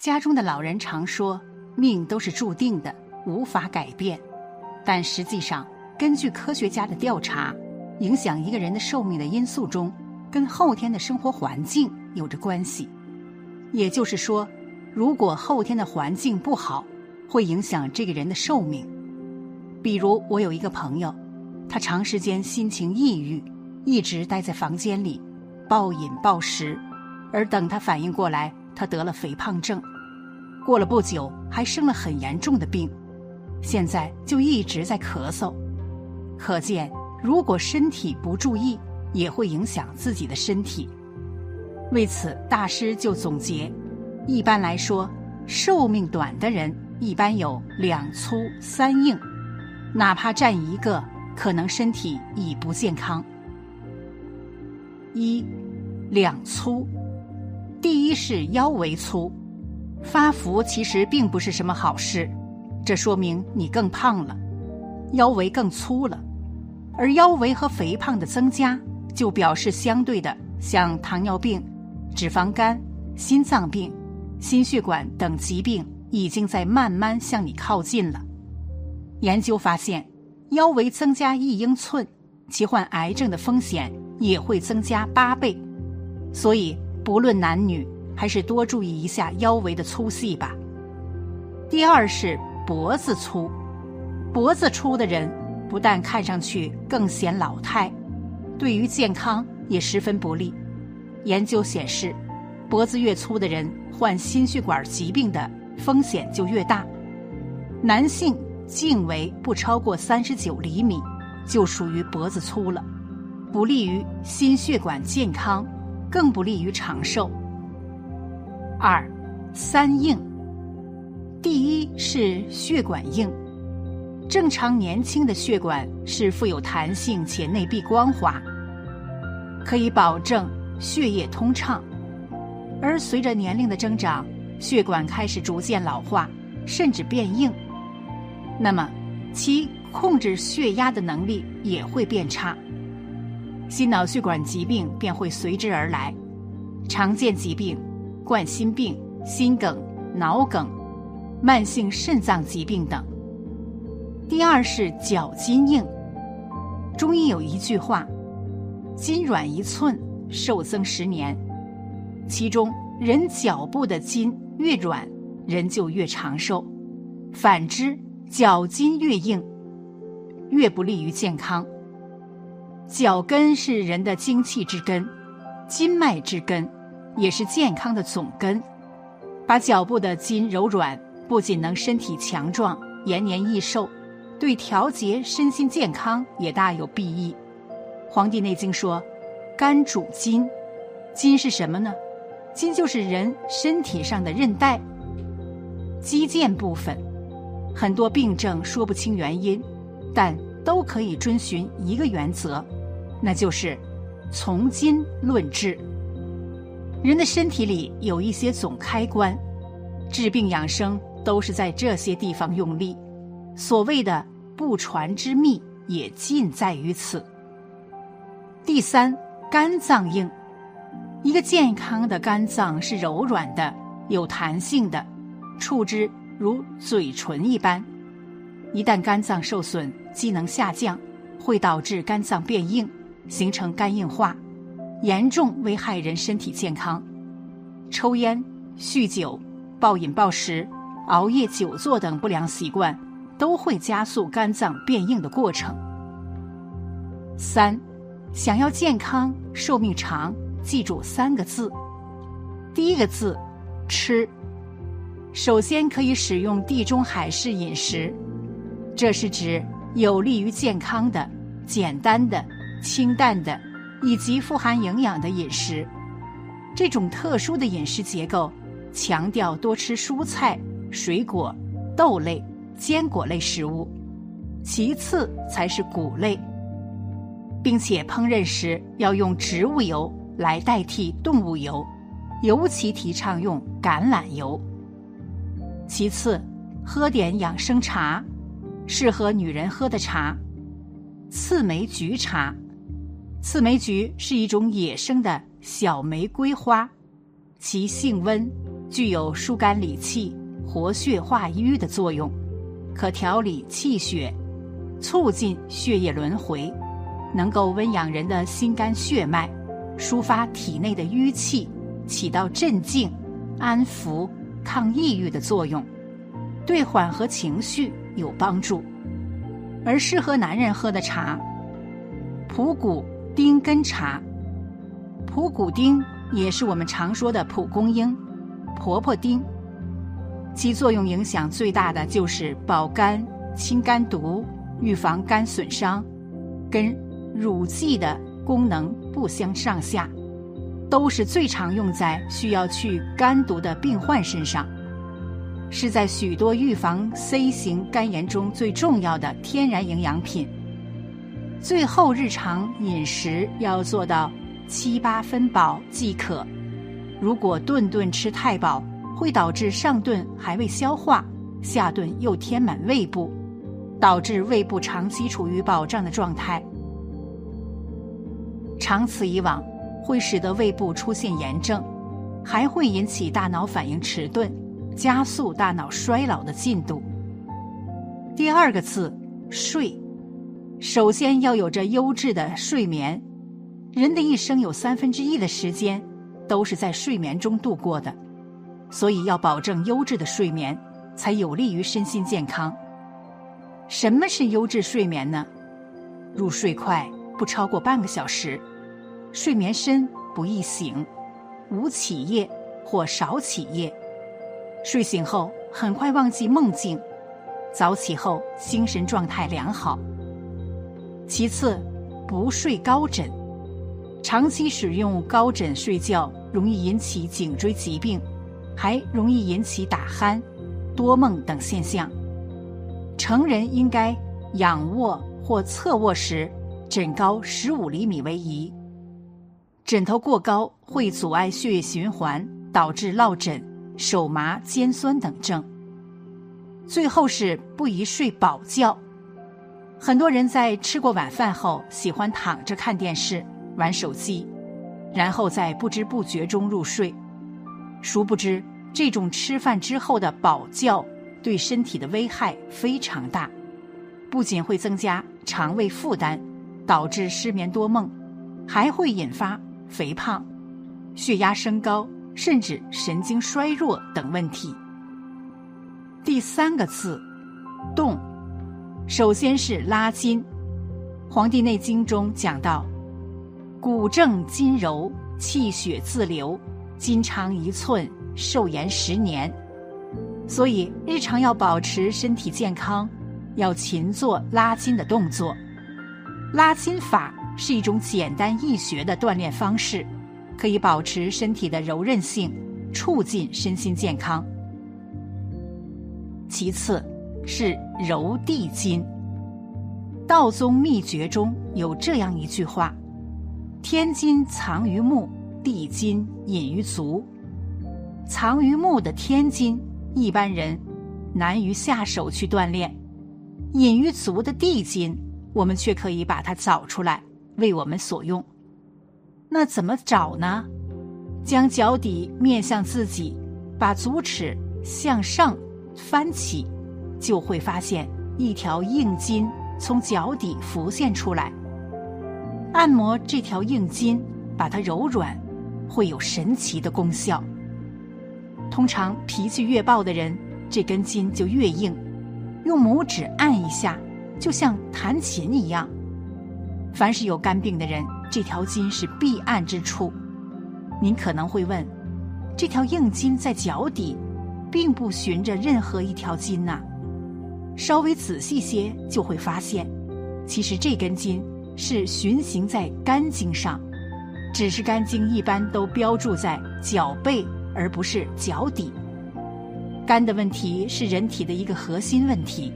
家中的老人常说，命都是注定的，无法改变。但实际上，根据科学家的调查，影响一个人的寿命的因素中，跟后天的生活环境有着关系。也就是说，如果后天的环境不好，会影响这个人的寿命。比如，我有一个朋友，他长时间心情抑郁，一直待在房间里，暴饮暴食，而等他反应过来，他得了肥胖症，过了不久还生了很严重的病，现在就一直在咳嗽。可见，如果身体不注意，也会影响自己的身体。为此，大师就总结：一般来说，寿命短的人一般有两粗三硬，哪怕占一个，可能身体已不健康。一，两粗，第一是腰围粗，发福其实并不是什么好事，这说明你更胖了，腰围更粗了，而腰围和肥胖的增加，就表示相对的，像糖尿病。脂肪肝、心脏病、心血管等疾病已经在慢慢向你靠近了。研究发现，腰围增加一英寸，其患癌症的风险也会增加八倍。所以，不论男女，还是多注意一下腰围的粗细吧。第二是脖子粗，脖子粗的人不但看上去更显老态，对于健康也十分不利。研究显示，脖子越粗的人患心血管疾病的风险就越大。男性颈围不超过三十九厘米，就属于脖子粗了，不利于心血管健康，更不利于长寿。二，三硬。第一是血管硬，正常年轻的血管是富有弹性且内壁光滑，可以保证。血液通畅，而随着年龄的增长，血管开始逐渐老化，甚至变硬。那么，其控制血压的能力也会变差，心脑血管疾病便会随之而来，常见疾病、冠心病、心梗、脑梗、慢性肾脏疾病等。第二是脚筋硬，中医有一句话：“筋软一寸。”寿增十年，其中人脚部的筋越软，人就越长寿；反之，脚筋越硬，越不利于健康。脚跟是人的精气之根，筋脉之根，也是健康的总根。把脚部的筋柔软，不仅能身体强壮、延年益寿，对调节身心健康也大有裨益。《黄帝内经》说。肝主筋，筋是什么呢？筋就是人身体上的韧带、肌腱部分。很多病症说不清原因，但都可以遵循一个原则，那就是从筋论治。人的身体里有一些总开关，治病养生都是在这些地方用力。所谓的不传之秘，也尽在于此。第三。肝脏硬，一个健康的肝脏是柔软的、有弹性的，触之如嘴唇一般。一旦肝脏受损，机能下降，会导致肝脏变硬，形成肝硬化，严重危害人身体健康。抽烟、酗酒、暴饮暴食、熬夜、久坐等不良习惯，都会加速肝脏变硬的过程。三。想要健康、寿命长，记住三个字。第一个字，吃。首先可以使用地中海式饮食，这是指有利于健康的、简单的、清淡的以及富含营养的饮食。这种特殊的饮食结构强调多吃蔬菜、水果、豆类、坚果类食物，其次才是谷类。并且烹饪时要用植物油来代替动物油，尤其提倡用橄榄油。其次，喝点养生茶，适合女人喝的茶，刺梅菊茶。刺梅菊是一种野生的小玫瑰花，其性温，具有疏肝理气、活血化瘀的作用，可调理气血，促进血液轮回，能够温养人的心肝血脉，抒发体内的瘀气，起到镇静、安抚、抗抑郁的作用，对缓和情绪有帮助。而适合男人喝的茶，蒲谷丁根茶。蒲谷丁也是我们常说的蒲公英、婆婆丁，其作用影响最大的就是保肝、清肝毒、预防肝损伤，跟乳剂的功能不相上下，都是最常用在需要去肝毒的病患身上，是在许多预防 C 型肝炎中最重要的天然营养品。最后，日常饮食要做到。七八分饱即可。如果顿顿吃太饱，会导致上顿还未消化，下顿又填满胃部，导致胃部长期处于饱胀的状态。长此以往，会使得胃部出现炎症，还会引起大脑反应迟钝，加速大脑衰老的进度。第二个字，睡，首先要有着优质的睡眠。人的一生有三分之一的时间都是在睡眠中度过的，所以要保证优质的睡眠，才有利于身心健康。什么是优质睡眠呢？入睡快，不超过半个小时；睡眠深，不易醒，无起夜或少起夜；睡醒后很快忘记梦境，早起后精神状态良好。其次，不睡高枕。长期使用高枕睡觉，容易引起颈椎疾病，还容易引起打鼾、多梦等现象。成人应该仰卧或侧卧时，枕高十五厘米为宜。枕头过高会阻碍血液循环，导致落枕、手麻、肩酸等症。最后是不宜睡饱觉。很多人在吃过晚饭后，喜欢躺着看电视。玩手机，然后在不知不觉中入睡。殊不知，这种吃饭之后的饱觉对身体的危害非常大，不仅会增加肠胃负担，导致失眠多梦，还会引发肥胖、血压升高，甚至神经衰弱等问题。第三个字，动，首先是拉筋，《黄帝内经》中讲到。骨正筋柔，气血自流，筋长一寸，寿延十年。所以日常要保持身体健康，要勤做拉筋的动作。拉筋法是一种简单易学的锻炼方式，可以保持身体的柔韧性，促进身心健康。其次，是揉地筋。道宗秘诀中有这样一句话。天金藏于目，地金隐于足。藏于目的天金，一般人难于下手去锻炼；隐于足的地金，我们却可以把它找出来，为我们所用。那怎么找呢？将脚底面向自己，把足趾向上翻起，就会发现一条硬筋从脚底浮现出来。按摩这条硬筋，把它柔软，会有神奇的功效。通常脾气越暴的人，这根筋就越硬。用拇指按一下，就像弹琴一样。凡是有肝病的人，这条筋是必按之处。您可能会问，这条硬筋在脚底，并不循着任何一条筋呐。稍微仔细些，就会发现，其实这根筋。是循行在肝经上，只是肝经一般都标注在脚背，而不是脚底。肝的问题是人体的一个核心问题，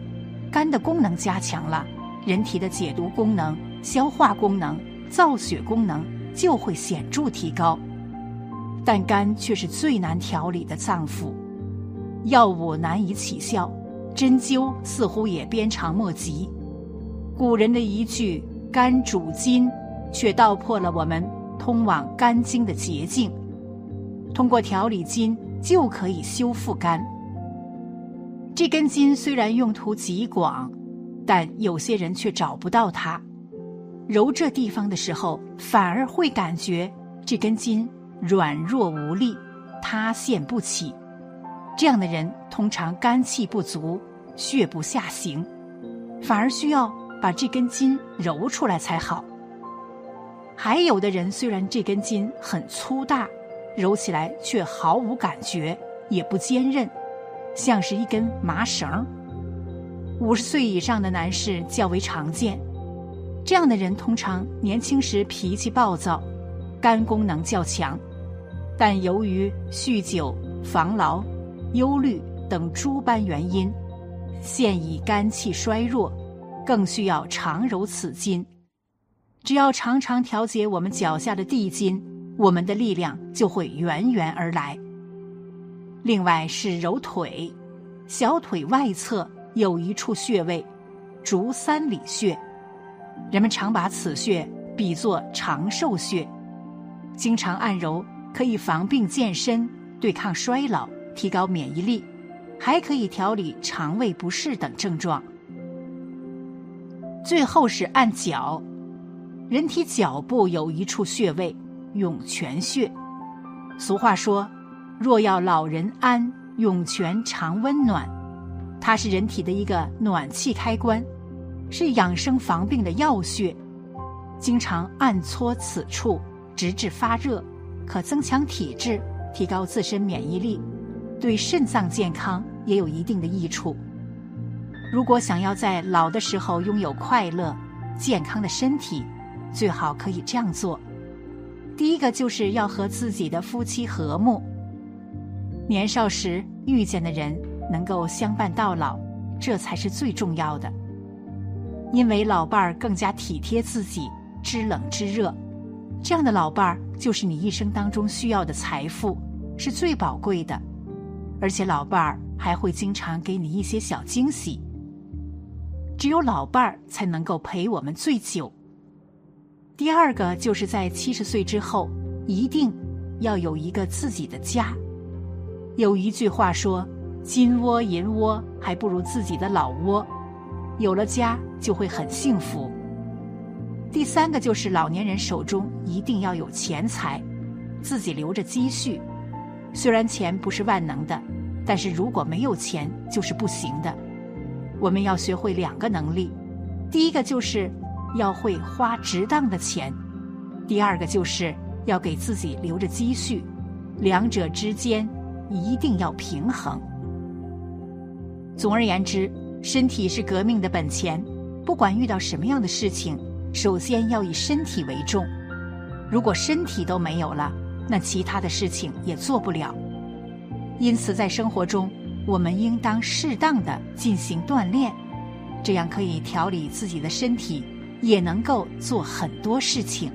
肝的功能加强了，人体的解毒功能、消化功能、造血功能就会显著提高。但肝却是最难调理的脏腑，药物难以起效，针灸似乎也鞭长莫及。古人的一句。肝主筋，却道破了我们通往肝经的捷径。通过调理筋，就可以修复肝。这根筋虽然用途极广，但有些人却找不到它。揉这地方的时候，反而会感觉这根筋软弱无力、塌陷不起。这样的人通常肝气不足，血不下行，反而需要把这根筋揉出来才好。还有的人虽然这根筋很粗大，揉起来却毫无感觉，也不坚韧，像是一根麻绳。五十岁以上的男士较为常见。这样的人通常年轻时脾气暴躁，肝功能较强，但由于酗酒、防劳、忧虑等诸般原因，现已肝气衰弱，更需要常揉此筋。只要常常调节我们脚下的地筋，我们的力量就会源源而来。另外是揉腿，小腿外侧有一处穴位，足三里穴。人们常把此穴比作长寿穴，经常按揉可以防病健身、对抗衰老、提高免疫力，还可以调理肠胃不适等症状。最后是按脚，人体脚部有一处穴位涌泉穴。俗话说：“若要老人安，涌泉常温暖。”它是人体的一个暖气开关。是养生防病的要穴，经常按搓此处，直至发热，可增强体质，提高自身免疫力，对肾脏健康也有一定的益处。如果想要在老的时候拥有快乐、健康的身体，最好可以这样做：第一个就是要和自己的夫妻和睦，年少时遇见的人能够相伴到老，这才是最重要的。因为老伴儿更加体贴自己，知冷知热，这样的老伴儿就是你一生当中需要的财富，是最宝贵的。而且老伴儿还会经常给你一些小惊喜。只有老伴儿才能够陪我们最久。第二个就是在七十岁之后，一定要有一个自己的家。有一句话说：“金窝银窝还不如自己的老窝。”有了家就会很幸福。第三个就是老年人手中一定要有钱财，自己留着积蓄。虽然钱不是万能的，但是如果没有钱就是不行的。我们要学会两个能力，第一个就是要会花值当的钱，第二个就是要给自己留着积蓄，两者之间一定要平衡。总而言之。身体是革命的本钱，不管遇到什么样的事情，首先要以身体为重。如果身体都没有了，那其他的事情也做不了。因此，在生活中，我们应当适当的进行锻炼，这样可以调理自己的身体，也能够做很多事情。